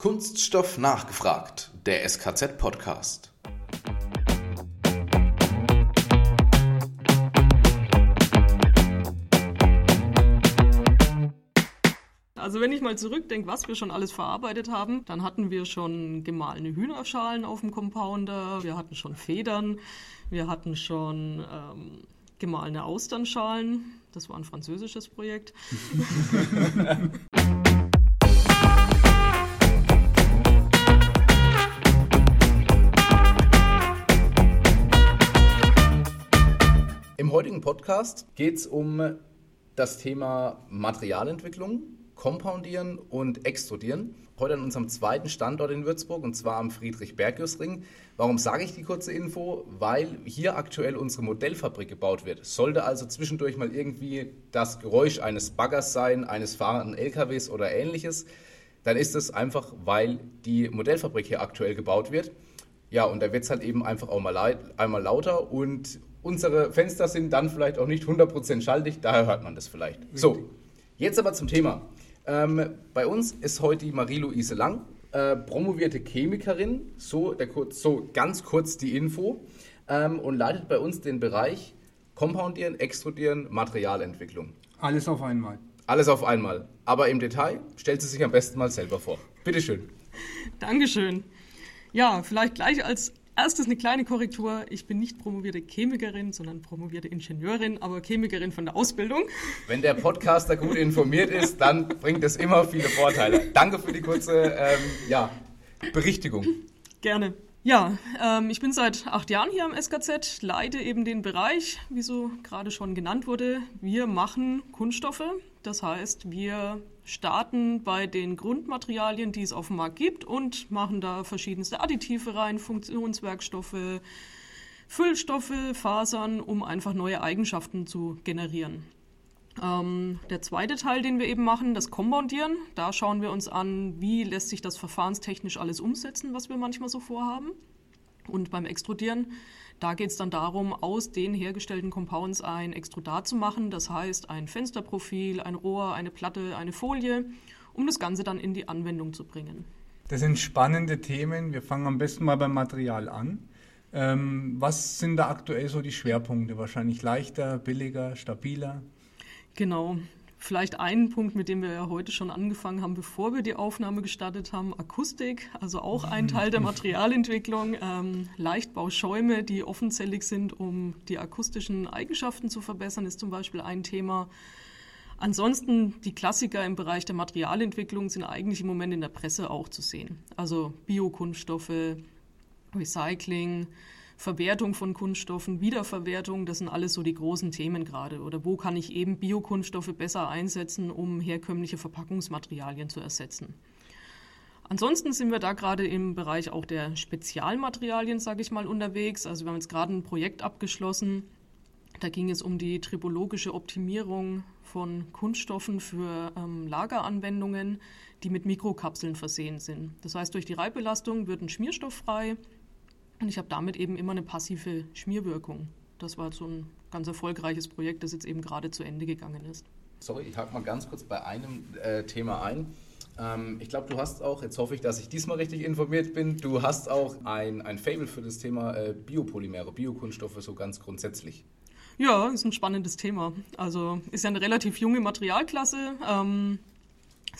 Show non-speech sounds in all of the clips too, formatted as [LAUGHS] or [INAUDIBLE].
Kunststoff nachgefragt, der SKZ-Podcast. Also wenn ich mal zurückdenke, was wir schon alles verarbeitet haben, dann hatten wir schon gemahlene Hühnerschalen auf dem Compounder, wir hatten schon Federn, wir hatten schon ähm, gemahlene Austernschalen. Das war ein französisches Projekt. [LAUGHS] [LAUGHS] Podcast geht es um das Thema Materialentwicklung, Compoundieren und Extrudieren. Heute an unserem zweiten Standort in Würzburg und zwar am Friedrich-Bergius-Ring. Warum sage ich die kurze Info? Weil hier aktuell unsere Modellfabrik gebaut wird. Sollte also zwischendurch mal irgendwie das Geräusch eines Baggers sein, eines fahrenden LKWs oder ähnliches, dann ist es einfach, weil die Modellfabrik hier aktuell gebaut wird. Ja, und da wird es halt eben einfach auch mal einmal lauter und unsere Fenster sind dann vielleicht auch nicht 100% schaltig, daher hört man das vielleicht. So, jetzt aber zum Thema. Ähm, bei uns ist heute die Marie-Louise Lang, äh, promovierte Chemikerin, so, der, so ganz kurz die Info, ähm, und leitet bei uns den Bereich Compoundieren, Extrudieren, Materialentwicklung. Alles auf einmal. Alles auf einmal. Aber im Detail stellt sie sich am besten mal selber vor. Bitteschön. Dankeschön. Ja, vielleicht gleich als Erstes eine kleine Korrektur. Ich bin nicht promovierte Chemikerin, sondern promovierte Ingenieurin, aber Chemikerin von der Ausbildung. Wenn der Podcaster gut informiert ist, dann bringt es immer viele Vorteile. Danke für die kurze ähm, ja, Berichtigung. Gerne. Ja, ähm, ich bin seit acht Jahren hier am SKZ, leite eben den Bereich, wie so gerade schon genannt wurde. Wir machen Kunststoffe, das heißt, wir starten bei den Grundmaterialien, die es auf dem Markt gibt und machen da verschiedenste Additive rein, Funktionswerkstoffe, Füllstoffe, Fasern, um einfach neue Eigenschaften zu generieren. Ähm, der zweite Teil, den wir eben machen, das Kompoundieren. Da schauen wir uns an, wie lässt sich das verfahrenstechnisch alles umsetzen, was wir manchmal so vorhaben. Und beim Extrudieren da geht es dann darum, aus den hergestellten Compounds ein Extrudat zu machen, das heißt ein Fensterprofil, ein Rohr, eine Platte, eine Folie, um das Ganze dann in die Anwendung zu bringen. Das sind spannende Themen. Wir fangen am besten mal beim Material an. Ähm, was sind da aktuell so die Schwerpunkte? Wahrscheinlich leichter, billiger, stabiler? Genau. Vielleicht einen Punkt, mit dem wir ja heute schon angefangen haben, bevor wir die Aufnahme gestartet haben, Akustik, also auch ein Teil der Materialentwicklung, ähm, Leichtbauschäume, die offenzellig sind, um die akustischen Eigenschaften zu verbessern, ist zum Beispiel ein Thema. Ansonsten die Klassiker im Bereich der Materialentwicklung sind eigentlich im Moment in der Presse auch zu sehen. Also Biokunststoffe, Recycling, Verwertung von Kunststoffen, Wiederverwertung, das sind alles so die großen Themen gerade. Oder wo kann ich eben Biokunststoffe besser einsetzen, um herkömmliche Verpackungsmaterialien zu ersetzen. Ansonsten sind wir da gerade im Bereich auch der Spezialmaterialien, sage ich mal, unterwegs. Also wir haben jetzt gerade ein Projekt abgeschlossen. Da ging es um die tribologische Optimierung von Kunststoffen für ähm, Lageranwendungen, die mit Mikrokapseln versehen sind. Das heißt, durch die Reibbelastung wird ein Schmierstoff frei, und ich habe damit eben immer eine passive Schmierwirkung. Das war so ein ganz erfolgreiches Projekt, das jetzt eben gerade zu Ende gegangen ist. Sorry, ich hake mal ganz kurz bei einem äh, Thema ein. Ähm, ich glaube, du hast auch, jetzt hoffe ich, dass ich diesmal richtig informiert bin, du hast auch ein, ein Fable für das Thema äh, Biopolymere, Biokunststoffe so ganz grundsätzlich. Ja, ist ein spannendes Thema. Also ist ja eine relativ junge Materialklasse. Ähm,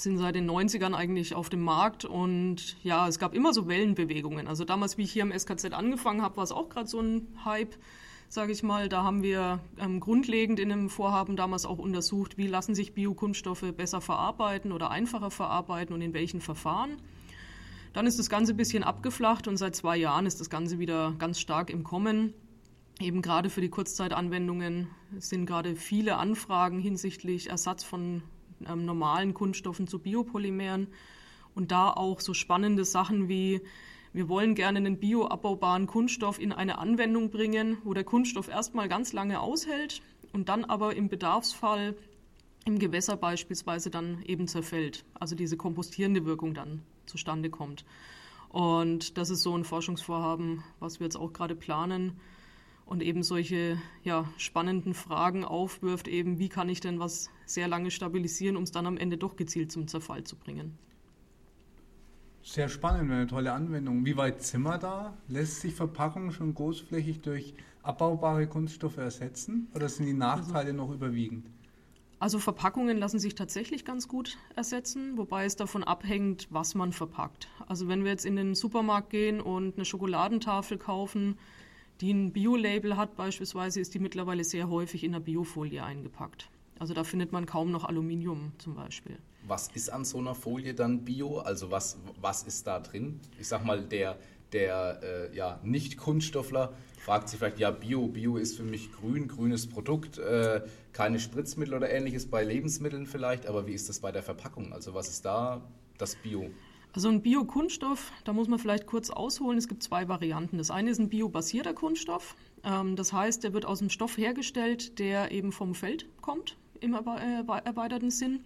sind seit den 90ern eigentlich auf dem Markt und ja, es gab immer so Wellenbewegungen. Also damals, wie ich hier im SKZ angefangen habe, war es auch gerade so ein Hype, sage ich mal. Da haben wir ähm, grundlegend in einem Vorhaben damals auch untersucht, wie lassen sich Biokunststoffe besser verarbeiten oder einfacher verarbeiten und in welchen Verfahren. Dann ist das Ganze ein bisschen abgeflacht und seit zwei Jahren ist das Ganze wieder ganz stark im Kommen. Eben gerade für die Kurzzeitanwendungen sind gerade viele Anfragen hinsichtlich Ersatz von ähm, normalen Kunststoffen zu Biopolymeren. Und da auch so spannende Sachen wie, wir wollen gerne einen bioabbaubaren Kunststoff in eine Anwendung bringen, wo der Kunststoff erstmal ganz lange aushält und dann aber im Bedarfsfall im Gewässer beispielsweise dann eben zerfällt. Also diese kompostierende Wirkung dann zustande kommt. Und das ist so ein Forschungsvorhaben, was wir jetzt auch gerade planen und eben solche ja, spannenden Fragen aufwirft, eben wie kann ich denn was sehr lange stabilisieren, um es dann am Ende doch gezielt zum Zerfall zu bringen. Sehr spannend, eine tolle Anwendung. Wie weit sind wir da? Lässt sich Verpackung schon großflächig durch abbaubare Kunststoffe ersetzen oder sind die Nachteile noch überwiegend? Also Verpackungen lassen sich tatsächlich ganz gut ersetzen, wobei es davon abhängt, was man verpackt. Also wenn wir jetzt in den Supermarkt gehen und eine Schokoladentafel kaufen, die ein Bio-Label hat beispielsweise, ist die mittlerweile sehr häufig in der Biofolie eingepackt. Also da findet man kaum noch Aluminium zum Beispiel. Was ist an so einer Folie dann Bio? Also was, was ist da drin? Ich sag mal, der, der äh, ja, Nicht-Kunststoffler fragt sich vielleicht, ja, Bio, Bio ist für mich grün, grünes Produkt, äh, keine Spritzmittel oder ähnliches bei Lebensmitteln vielleicht, aber wie ist das bei der Verpackung? Also was ist da das Bio? Also ein Biokunststoff, da muss man vielleicht kurz ausholen. Es gibt zwei Varianten. Das eine ist ein biobasierter Kunststoff. Ähm, das heißt, der wird aus einem Stoff hergestellt, der eben vom Feld kommt, im erweiterten Sinn.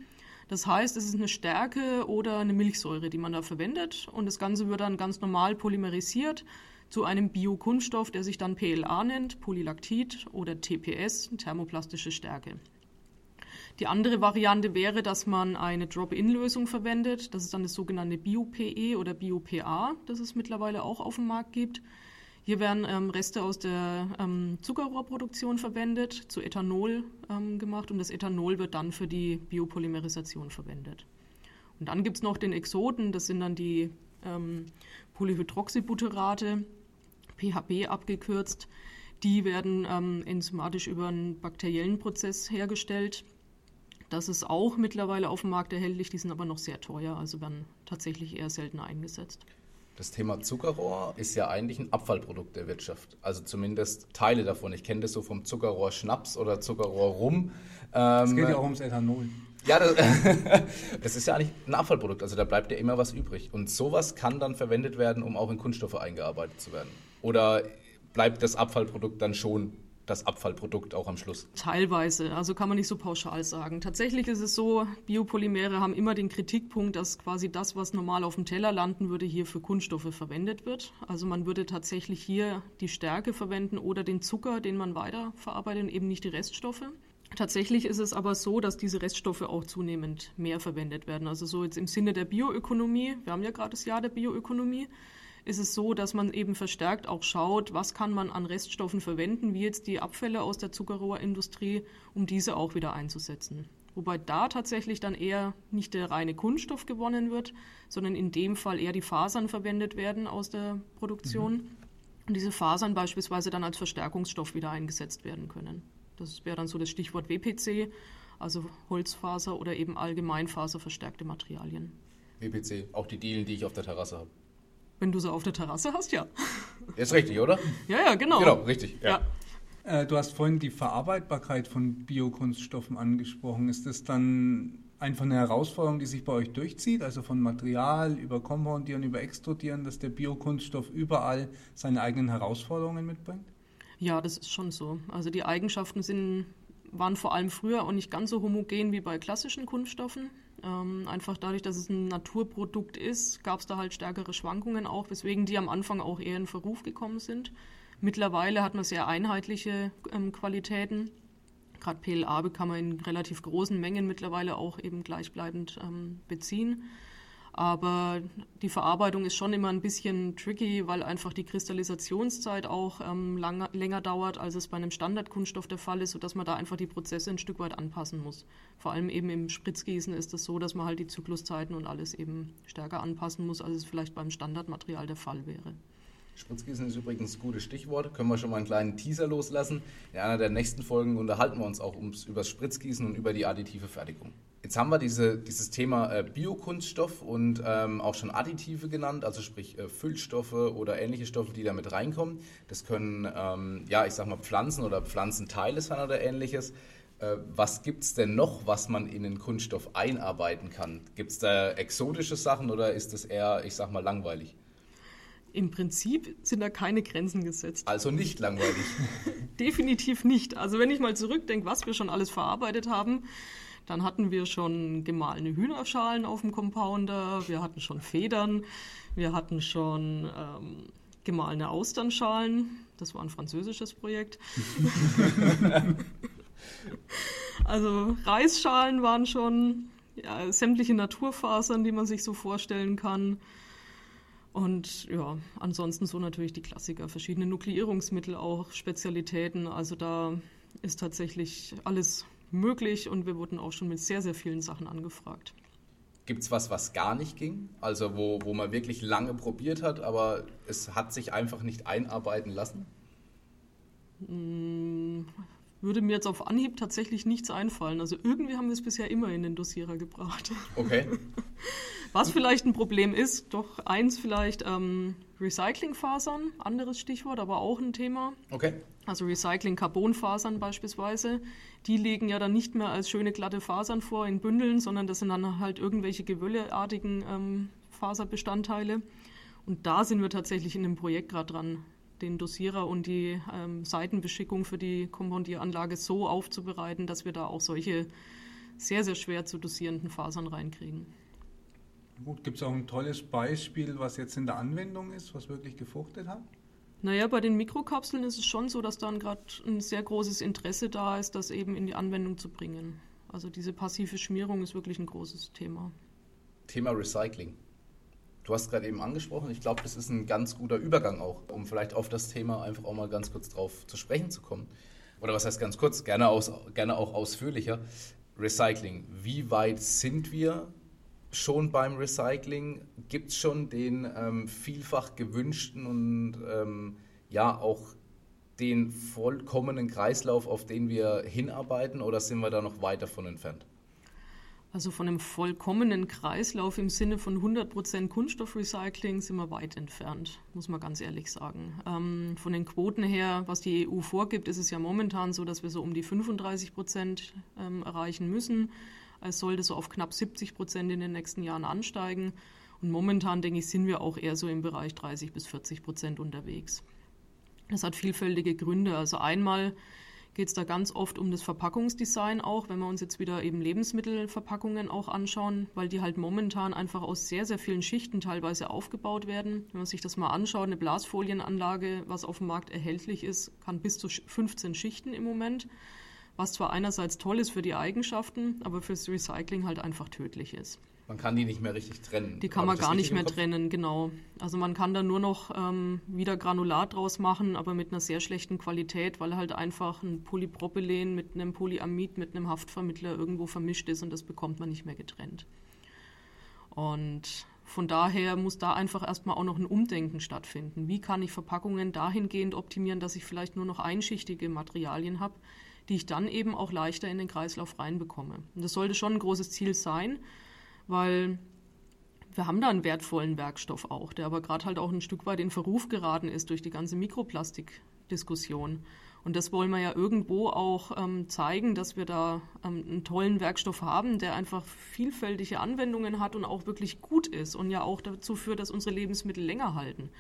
Das heißt, es ist eine Stärke oder eine Milchsäure, die man da verwendet. Und das Ganze wird dann ganz normal polymerisiert zu einem Biokunststoff, der sich dann PLA nennt, Polylactid oder TPS, thermoplastische Stärke. Die andere Variante wäre, dass man eine Drop-in-Lösung verwendet. Das ist dann das sogenannte Bio-PE oder Bio-PA, das es mittlerweile auch auf dem Markt gibt. Hier werden ähm, Reste aus der ähm, Zuckerrohrproduktion verwendet, zu Ethanol ähm, gemacht und das Ethanol wird dann für die Biopolymerisation verwendet. Und dann gibt es noch den Exoten, das sind dann die ähm, Polyhydroxybutyrate, PHB abgekürzt. Die werden ähm, enzymatisch über einen bakteriellen Prozess hergestellt. Das ist auch mittlerweile auf dem Markt erhältlich, die sind aber noch sehr teuer, also werden tatsächlich eher seltener eingesetzt. Das Thema Zuckerrohr ist ja eigentlich ein Abfallprodukt der Wirtschaft. Also zumindest Teile davon. Ich kenne das so vom Zuckerrohr Schnaps oder Zuckerrohr Rum. Ähm, es geht ja auch ums Ethanol. Ja, das, [LAUGHS] das, ist ja eigentlich ein Abfallprodukt. Also da bleibt ja immer was übrig. Und sowas kann dann verwendet werden, um auch in Kunststoffe eingearbeitet zu werden. Oder bleibt das Abfallprodukt dann schon das Abfallprodukt auch am Schluss? Teilweise, also kann man nicht so pauschal sagen. Tatsächlich ist es so, Biopolymere haben immer den Kritikpunkt, dass quasi das, was normal auf dem Teller landen würde, hier für Kunststoffe verwendet wird. Also man würde tatsächlich hier die Stärke verwenden oder den Zucker, den man weiterverarbeitet eben nicht die Reststoffe. Tatsächlich ist es aber so, dass diese Reststoffe auch zunehmend mehr verwendet werden. Also so jetzt im Sinne der Bioökonomie, wir haben ja gerade das Jahr der Bioökonomie, ist es so, dass man eben verstärkt auch schaut, was kann man an Reststoffen verwenden, wie jetzt die Abfälle aus der Zuckerrohrindustrie, um diese auch wieder einzusetzen. Wobei da tatsächlich dann eher nicht der reine Kunststoff gewonnen wird, sondern in dem Fall eher die Fasern verwendet werden aus der Produktion mhm. und diese Fasern beispielsweise dann als Verstärkungsstoff wieder eingesetzt werden können. Das wäre dann so das Stichwort WPC, also Holzfaser oder eben allgemeinfaserverstärkte Materialien. WPC, auch die Dielen, die ich auf der Terrasse habe. Wenn du sie auf der Terrasse hast, ja. [LAUGHS] Ist richtig, oder? Ja, ja, genau. Genau, richtig. Ja. ja. Äh, du hast vorhin die Verarbeitbarkeit von Biokunststoffen angesprochen. Ist das dann einfach eine Herausforderung, die sich bei euch durchzieht, also von Material über Kompoundieren, über Extrudieren, dass der Biokunststoff überall seine eigenen Herausforderungen mitbringt? Ja, das ist schon so. Also die Eigenschaften sind, waren vor allem früher auch nicht ganz so homogen wie bei klassischen Kunststoffen. Ähm, einfach dadurch, dass es ein Naturprodukt ist, gab es da halt stärkere Schwankungen auch, weswegen die am Anfang auch eher in Verruf gekommen sind. Mittlerweile hat man sehr einheitliche ähm, Qualitäten. Gerade PLA kann man in relativ großen Mengen mittlerweile auch eben gleichbleibend ähm, beziehen. Aber die Verarbeitung ist schon immer ein bisschen tricky, weil einfach die Kristallisationszeit auch ähm, lang, länger dauert, als es bei einem Standardkunststoff der Fall ist, sodass man da einfach die Prozesse ein Stück weit anpassen muss. Vor allem eben im Spritzgießen ist es das so, dass man halt die Zykluszeiten und alles eben stärker anpassen muss, als es vielleicht beim Standardmaterial der Fall wäre. Spritzgießen ist übrigens ein gutes Stichwort. Können wir schon mal einen kleinen Teaser loslassen. In einer der nächsten Folgen unterhalten wir uns auch ums, über das Spritzgießen und über die additive Fertigung. Jetzt haben wir diese, dieses Thema äh, Biokunststoff und ähm, auch schon Additive genannt, also sprich äh, Füllstoffe oder ähnliche Stoffe, die damit reinkommen. Das können, ähm, ja, ich sag mal Pflanzen oder Pflanzenteile sein oder ähnliches. Äh, was gibt es denn noch, was man in den Kunststoff einarbeiten kann? Gibt es da exotische Sachen oder ist das eher, ich sag mal, langweilig? Im Prinzip sind da keine Grenzen gesetzt. Also nicht langweilig. [LAUGHS] Definitiv nicht. Also wenn ich mal zurückdenke, was wir schon alles verarbeitet haben, dann hatten wir schon gemahlene Hühnerschalen auf dem Compounder, wir hatten schon Federn, wir hatten schon ähm, gemahlene Austernschalen. Das war ein französisches Projekt. [LAUGHS] also Reisschalen waren schon ja, sämtliche Naturfasern, die man sich so vorstellen kann. Und ja, ansonsten so natürlich die Klassiker, verschiedene Nukleierungsmittel auch, Spezialitäten. Also da ist tatsächlich alles möglich und wir wurden auch schon mit sehr, sehr vielen Sachen angefragt. Gibt es was, was gar nicht ging? Also wo, wo man wirklich lange probiert hat, aber es hat sich einfach nicht einarbeiten lassen? Hm, würde mir jetzt auf Anhieb tatsächlich nichts einfallen. Also irgendwie haben wir es bisher immer in den Dossierer gebracht. Okay. [LAUGHS] Was vielleicht ein Problem ist, doch eins vielleicht ähm, Recyclingfasern, anderes Stichwort, aber auch ein Thema. Okay. Also Recycling-Carbonfasern beispielsweise, die legen ja dann nicht mehr als schöne glatte Fasern vor in Bündeln, sondern das sind dann halt irgendwelche gewölleartigen ähm, Faserbestandteile. Und da sind wir tatsächlich in dem Projekt gerade dran, den Dosierer und die ähm, Seitenbeschickung für die Kompondieranlage so aufzubereiten, dass wir da auch solche sehr, sehr schwer zu dosierenden Fasern reinkriegen. Gut, gibt es auch ein tolles Beispiel, was jetzt in der Anwendung ist, was wirklich gefruchtet hat? Naja, bei den Mikrokapseln ist es schon so, dass dann gerade ein sehr großes Interesse da ist, das eben in die Anwendung zu bringen. Also diese passive Schmierung ist wirklich ein großes Thema. Thema Recycling. Du hast gerade eben angesprochen, ich glaube, das ist ein ganz guter Übergang auch, um vielleicht auf das Thema einfach auch mal ganz kurz drauf zu sprechen zu kommen. Oder was heißt ganz kurz, gerne, aus, gerne auch ausführlicher. Recycling. Wie weit sind wir schon beim Recycling? Gibt es schon den ähm, vielfach gewünschten und ähm, ja auch den vollkommenen Kreislauf, auf den wir hinarbeiten, oder sind wir da noch weit davon entfernt? Also von einem vollkommenen Kreislauf im Sinne von 100% Kunststoffrecycling sind wir weit entfernt, muss man ganz ehrlich sagen. Ähm, von den Quoten her, was die EU vorgibt, ist es ja momentan so, dass wir so um die 35% ähm, erreichen müssen. Es sollte so auf knapp 70 Prozent in den nächsten Jahren ansteigen. Und momentan, denke ich, sind wir auch eher so im Bereich 30 bis 40 Prozent unterwegs. Das hat vielfältige Gründe. Also einmal geht es da ganz oft um das Verpackungsdesign auch, wenn wir uns jetzt wieder eben Lebensmittelverpackungen auch anschauen, weil die halt momentan einfach aus sehr, sehr vielen Schichten teilweise aufgebaut werden. Wenn man sich das mal anschaut, eine Blasfolienanlage, was auf dem Markt erhältlich ist, kann bis zu 15 Schichten im Moment, was zwar einerseits toll ist für die Eigenschaften, aber fürs Recycling halt einfach tödlich ist. Man kann die nicht mehr richtig trennen. Die kann man gar nicht mehr trennen, genau. Also man kann da nur noch ähm, wieder Granulat draus machen, aber mit einer sehr schlechten Qualität, weil halt einfach ein Polypropylen mit einem Polyamid, mit einem Haftvermittler irgendwo vermischt ist und das bekommt man nicht mehr getrennt. Und von daher muss da einfach erstmal auch noch ein Umdenken stattfinden. Wie kann ich Verpackungen dahingehend optimieren, dass ich vielleicht nur noch einschichtige Materialien habe, die ich dann eben auch leichter in den Kreislauf reinbekomme. Und das sollte schon ein großes Ziel sein weil wir haben da einen wertvollen Werkstoff auch, der aber gerade halt auch ein Stück weit in Verruf geraten ist durch die ganze Mikroplastikdiskussion. Und das wollen wir ja irgendwo auch ähm, zeigen, dass wir da ähm, einen tollen Werkstoff haben, der einfach vielfältige Anwendungen hat und auch wirklich gut ist und ja auch dazu führt, dass unsere Lebensmittel länger halten.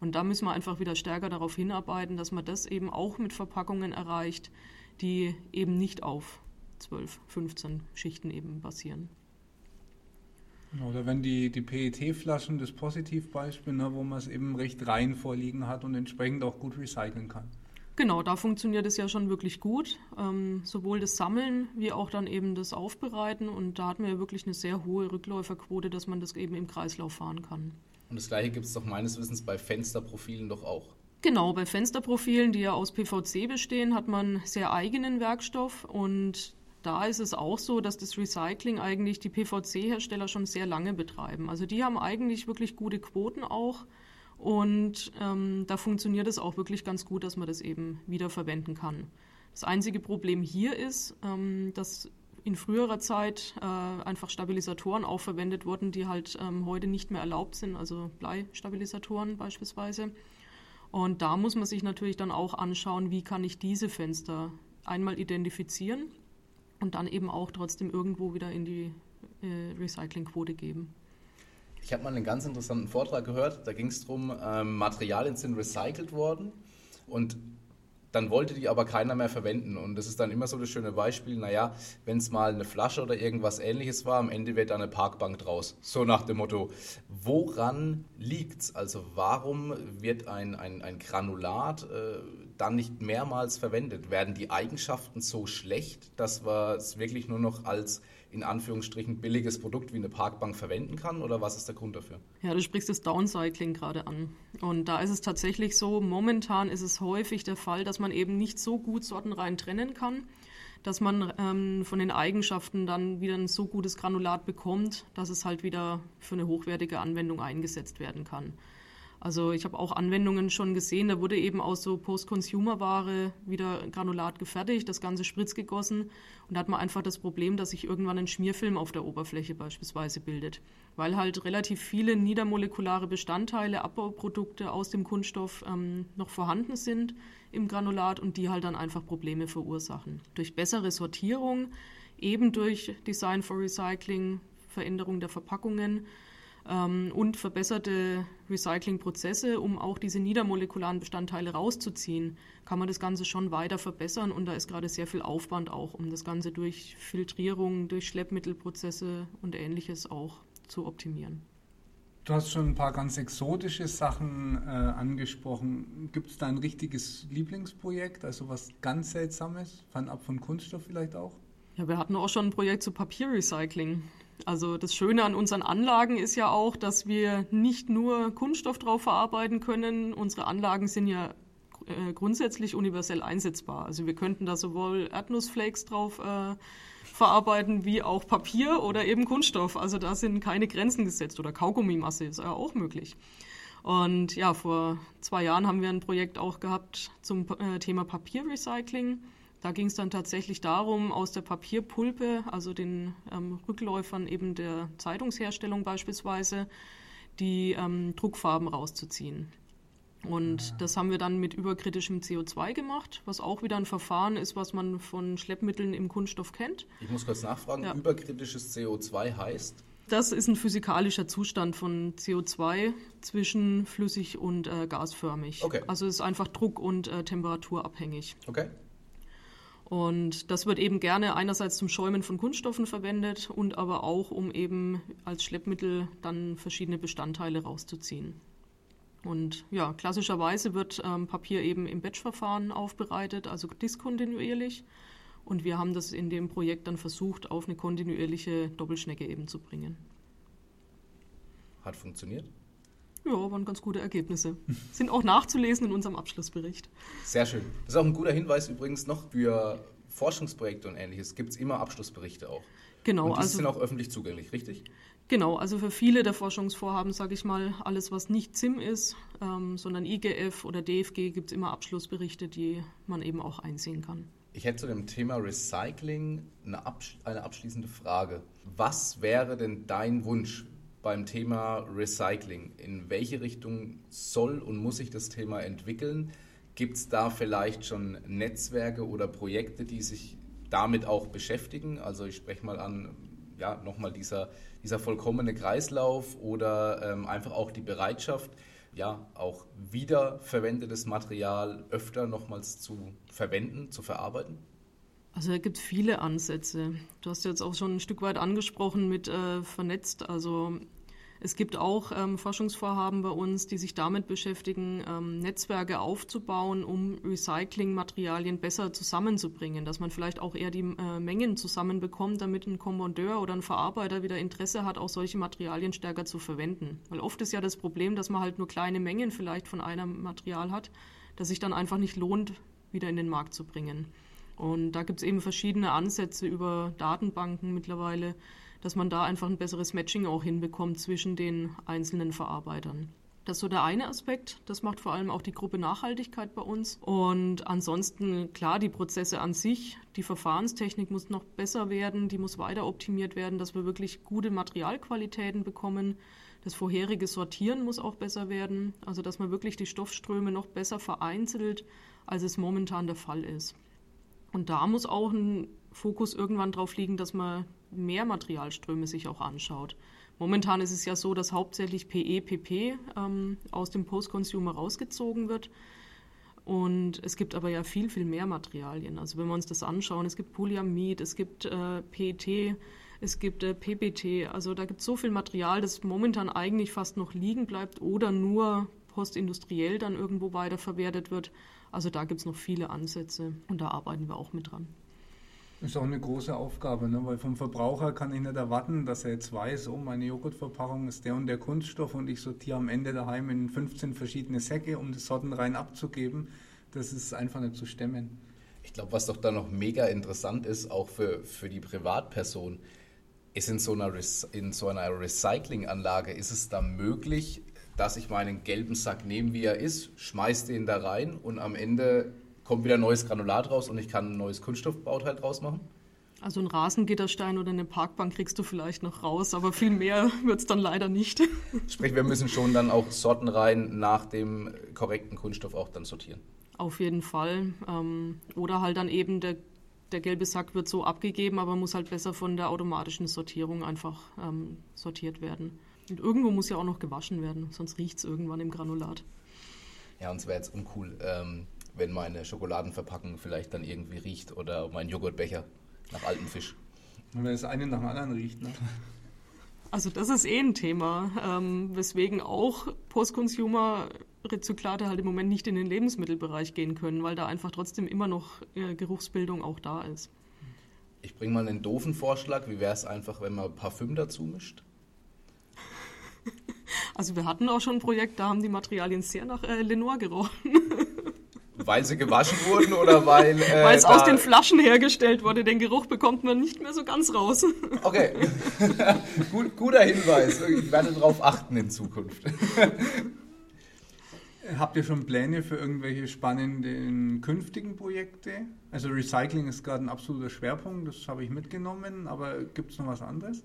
Und da müssen wir einfach wieder stärker darauf hinarbeiten, dass man das eben auch mit Verpackungen erreicht, die eben nicht auf 12, 15 Schichten eben basieren. Oder wenn die, die PET-Flaschen, das Positivbeispiel, ne, wo man es eben recht rein vorliegen hat und entsprechend auch gut recyceln kann. Genau, da funktioniert es ja schon wirklich gut. Ähm, sowohl das Sammeln wie auch dann eben das Aufbereiten. Und da hat man ja wirklich eine sehr hohe Rückläuferquote, dass man das eben im Kreislauf fahren kann. Und das gleiche gibt es doch meines Wissens bei Fensterprofilen doch auch. Genau, bei Fensterprofilen, die ja aus PVC bestehen, hat man sehr eigenen Werkstoff und da ist es auch so, dass das Recycling eigentlich die PVC-Hersteller schon sehr lange betreiben. Also die haben eigentlich wirklich gute Quoten auch. Und ähm, da funktioniert es auch wirklich ganz gut, dass man das eben wiederverwenden kann. Das einzige Problem hier ist, ähm, dass in früherer Zeit äh, einfach Stabilisatoren auch verwendet wurden, die halt ähm, heute nicht mehr erlaubt sind, also Bleistabilisatoren beispielsweise. Und da muss man sich natürlich dann auch anschauen, wie kann ich diese Fenster einmal identifizieren und dann eben auch trotzdem irgendwo wieder in die äh, Recyclingquote geben. Ich habe mal einen ganz interessanten Vortrag gehört, da ging es darum, ähm, Materialien sind recycelt worden und dann wollte die aber keiner mehr verwenden. Und das ist dann immer so das schöne Beispiel, naja, wenn es mal eine Flasche oder irgendwas ähnliches war, am Ende wird da eine Parkbank draus. So nach dem Motto, woran liegt es? Also warum wird ein, ein, ein Granulat äh, dann nicht mehrmals verwendet? Werden die Eigenschaften so schlecht, dass man es wirklich nur noch als in Anführungsstrichen billiges Produkt wie eine Parkbank verwenden kann? Oder was ist der Grund dafür? Ja, du sprichst das Downcycling gerade an. Und da ist es tatsächlich so, momentan ist es häufig der Fall, dass man eben nicht so gut sortenrein trennen kann dass man ähm, von den Eigenschaften dann wieder ein so gutes Granulat bekommt, dass es halt wieder für eine hochwertige Anwendung eingesetzt werden kann. Also ich habe auch Anwendungen schon gesehen, da wurde eben aus so Post-Consumer-Ware wieder Granulat gefertigt, das Ganze spritzgegossen und da hat man einfach das Problem, dass sich irgendwann ein Schmierfilm auf der Oberfläche beispielsweise bildet, weil halt relativ viele niedermolekulare Bestandteile, Abbauprodukte aus dem Kunststoff ähm, noch vorhanden sind im Granulat und die halt dann einfach Probleme verursachen. Durch bessere Sortierung, eben durch Design for Recycling, Veränderung der Verpackungen, ähm, und verbesserte Recyclingprozesse, um auch diese niedermolekularen Bestandteile rauszuziehen, kann man das Ganze schon weiter verbessern und da ist gerade sehr viel Aufwand auch, um das Ganze durch Filtrierung, durch Schleppmittelprozesse und ähnliches auch zu optimieren. Du hast schon ein paar ganz exotische Sachen äh, angesprochen. Gibt es da ein richtiges Lieblingsprojekt, also was ganz Seltsames, fernab von Kunststoff vielleicht auch? Ja, wir hatten auch schon ein Projekt zu Papierrecycling. Also das Schöne an unseren Anlagen ist ja auch, dass wir nicht nur Kunststoff drauf verarbeiten können. Unsere Anlagen sind ja äh, grundsätzlich universell einsetzbar. Also wir könnten da sowohl Erdnussflakes drauf äh, verarbeiten wie auch Papier oder eben Kunststoff. Also da sind keine Grenzen gesetzt oder Kaugummimasse ist ja auch möglich. Und ja, vor zwei Jahren haben wir ein Projekt auch gehabt zum äh, Thema Papierrecycling. Da ging es dann tatsächlich darum, aus der Papierpulpe, also den ähm, Rückläufern eben der Zeitungsherstellung beispielsweise, die ähm, Druckfarben rauszuziehen. Und ja. das haben wir dann mit überkritischem CO2 gemacht, was auch wieder ein Verfahren ist, was man von Schleppmitteln im Kunststoff kennt. Ich muss kurz nachfragen, ja. überkritisches CO2 heißt? Das ist ein physikalischer Zustand von CO2 zwischen flüssig und äh, gasförmig. Okay. Also es ist einfach druck- und äh, temperaturabhängig. Okay. Und das wird eben gerne einerseits zum Schäumen von Kunststoffen verwendet und aber auch, um eben als Schleppmittel dann verschiedene Bestandteile rauszuziehen. Und ja, klassischerweise wird ähm, Papier eben im Batch-Verfahren aufbereitet, also diskontinuierlich. Und wir haben das in dem Projekt dann versucht, auf eine kontinuierliche Doppelschnecke eben zu bringen. Hat funktioniert? Ja, waren ganz gute Ergebnisse. Sind auch nachzulesen in unserem Abschlussbericht. Sehr schön. Das ist auch ein guter Hinweis übrigens noch für Forschungsprojekte und ähnliches. Gibt es immer Abschlussberichte auch. Genau. Und die also, sind auch öffentlich zugänglich, richtig? Genau, also für viele der Forschungsvorhaben, sage ich mal, alles, was nicht ZIM ist, ähm, sondern IGF oder DFG, gibt es immer Abschlussberichte, die man eben auch einsehen kann. Ich hätte zu dem Thema Recycling eine, absch eine abschließende Frage. Was wäre denn dein Wunsch? Beim Thema Recycling. In welche Richtung soll und muss sich das Thema entwickeln? Gibt es da vielleicht schon Netzwerke oder Projekte, die sich damit auch beschäftigen? Also ich spreche mal an, ja, nochmal dieser, dieser vollkommene Kreislauf oder ähm, einfach auch die Bereitschaft, ja, auch wiederverwendetes Material öfter nochmals zu verwenden, zu verarbeiten? Also da gibt es viele Ansätze. Du hast jetzt auch schon ein Stück weit angesprochen mit äh, vernetzt. Also es gibt auch ähm, Forschungsvorhaben bei uns, die sich damit beschäftigen, ähm, Netzwerke aufzubauen, um Recyclingmaterialien besser zusammenzubringen, dass man vielleicht auch eher die äh, Mengen zusammenbekommt, damit ein Kommandeur oder ein Verarbeiter wieder Interesse hat, auch solche Materialien stärker zu verwenden. Weil oft ist ja das Problem, dass man halt nur kleine Mengen vielleicht von einem Material hat, das sich dann einfach nicht lohnt, wieder in den Markt zu bringen. Und da gibt es eben verschiedene Ansätze über Datenbanken mittlerweile, dass man da einfach ein besseres Matching auch hinbekommt zwischen den einzelnen Verarbeitern. Das ist so der eine Aspekt. Das macht vor allem auch die Gruppe Nachhaltigkeit bei uns. Und ansonsten, klar, die Prozesse an sich, die Verfahrenstechnik muss noch besser werden, die muss weiter optimiert werden, dass wir wirklich gute Materialqualitäten bekommen. Das vorherige Sortieren muss auch besser werden, also dass man wirklich die Stoffströme noch besser vereinzelt, als es momentan der Fall ist. Und da muss auch ein Fokus irgendwann drauf liegen, dass man mehr Materialströme sich auch anschaut. Momentan ist es ja so, dass hauptsächlich PE, PP ähm, aus dem Post-Consumer rausgezogen wird. Und es gibt aber ja viel, viel mehr Materialien. Also wenn wir uns das anschauen, es gibt Polyamid, es gibt äh, PET, es gibt äh, PBT. Also da gibt es so viel Material, das momentan eigentlich fast noch liegen bleibt oder nur postindustriell dann irgendwo weiterverwertet wird. Also da gibt es noch viele Ansätze und da arbeiten wir auch mit dran. Ist auch eine große Aufgabe, ne? weil vom Verbraucher kann ich nicht erwarten, dass er jetzt weiß, oh, meine Joghurtverpackung ist der und der Kunststoff und ich sortiere am Ende daheim in 15 verschiedene Säcke, um das Sortenrein abzugeben. Das ist einfach nicht zu stemmen. Ich glaube, was doch da noch mega interessant ist, auch für, für die Privatperson, ist in so einer, in so einer Recyclinganlage, ist es da möglich, dass ich meinen gelben Sack nehme, wie er ist, schmeiße den da rein und am Ende kommt wieder neues Granulat raus und ich kann ein neues Kunststoffbauteil draus machen? Also ein Rasengitterstein oder eine Parkbank kriegst du vielleicht noch raus, aber viel mehr wird es dann leider nicht. [LAUGHS] Sprich, wir müssen schon dann auch Sorten rein nach dem korrekten Kunststoff auch dann sortieren. Auf jeden Fall. Ähm, oder halt dann eben der, der gelbe Sack wird so abgegeben, aber muss halt besser von der automatischen Sortierung einfach ähm, sortiert werden. Und irgendwo muss ja auch noch gewaschen werden, sonst riecht es irgendwann im Granulat. Ja, und es wäre jetzt uncool, ähm, wenn meine Schokoladenverpackung vielleicht dann irgendwie riecht oder mein Joghurtbecher nach altem Fisch. Und wenn das eine nach dem anderen riecht, ne? Also das ist eh ein Thema, ähm, weswegen auch Post-Consumer-Rezyklate halt im Moment nicht in den Lebensmittelbereich gehen können, weil da einfach trotzdem immer noch äh, Geruchsbildung auch da ist. Ich bringe mal einen doofen Vorschlag. Wie wäre es einfach, wenn man Parfüm dazu mischt? [LAUGHS] Also wir hatten auch schon ein Projekt, da haben die Materialien sehr nach äh, Lenoir gerochen. [LAUGHS] Weil sie gewaschen wurden oder weil. Äh, weil es aus den Flaschen hergestellt wurde. Den Geruch bekommt man nicht mehr so ganz raus. Okay. [LAUGHS] Gut, guter Hinweis. Ich werde darauf achten in Zukunft. [LAUGHS] Habt ihr schon Pläne für irgendwelche spannenden künftigen Projekte? Also Recycling ist gerade ein absoluter Schwerpunkt, das habe ich mitgenommen, aber gibt es noch was anderes?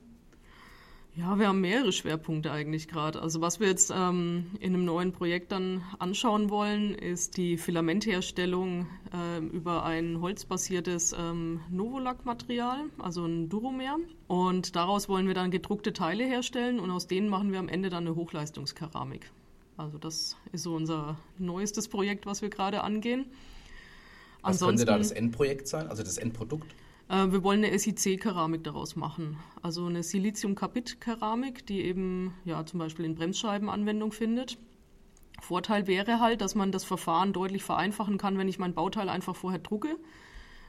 Ja, wir haben mehrere Schwerpunkte eigentlich gerade. Also was wir jetzt ähm, in einem neuen Projekt dann anschauen wollen, ist die Filamentherstellung äh, über ein holzbasiertes ähm, Novolac-Material, also ein Duromer. Und daraus wollen wir dann gedruckte Teile herstellen und aus denen machen wir am Ende dann eine Hochleistungskeramik. Also das ist so unser neuestes Projekt, was wir gerade angehen. Was Ansonsten, könnte da das Endprojekt sein, also das Endprodukt? Äh, wir wollen eine SiC-Keramik daraus machen. Also eine Silizium-Carbid-Keramik, die eben ja, zum Beispiel in Bremsscheiben Anwendung findet. Vorteil wäre halt, dass man das Verfahren deutlich vereinfachen kann, wenn ich mein Bauteil einfach vorher drucke,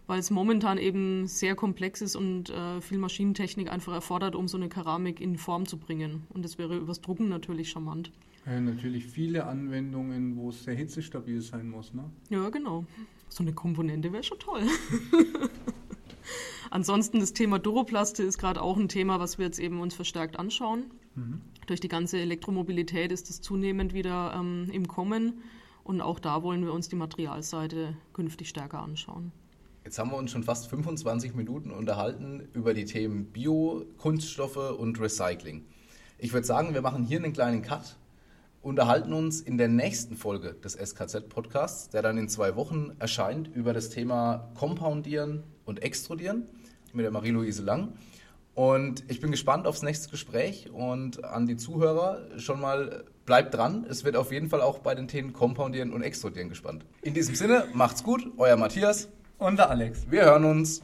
weil es momentan eben sehr komplex ist und äh, viel Maschinentechnik einfach erfordert, um so eine Keramik in Form zu bringen. Und das wäre übers Drucken natürlich charmant. Ja, natürlich viele Anwendungen, wo es sehr hitzestabil sein muss, ne? Ja, genau. So eine Komponente wäre schon toll. [LAUGHS] Ansonsten das Thema Duroplaste ist gerade auch ein Thema, was wir jetzt eben uns verstärkt anschauen. Mhm. Durch die ganze Elektromobilität ist es zunehmend wieder ähm, im Kommen und auch da wollen wir uns die Materialseite künftig stärker anschauen. Jetzt haben wir uns schon fast 25 Minuten unterhalten über die Themen Bio, Kunststoffe und Recycling. Ich würde sagen, wir machen hier einen kleinen Cut, unterhalten uns in der nächsten Folge des SKZ-Podcasts, der dann in zwei Wochen erscheint, über das Thema Compoundieren und Extrudieren mit der Marie-Louise Lang. Und ich bin gespannt aufs nächste Gespräch und an die Zuhörer schon mal bleibt dran. Es wird auf jeden Fall auch bei den Themen Compoundieren und Extrudieren gespannt. In diesem Sinne, macht's gut, euer Matthias und der Alex. Wir hören uns.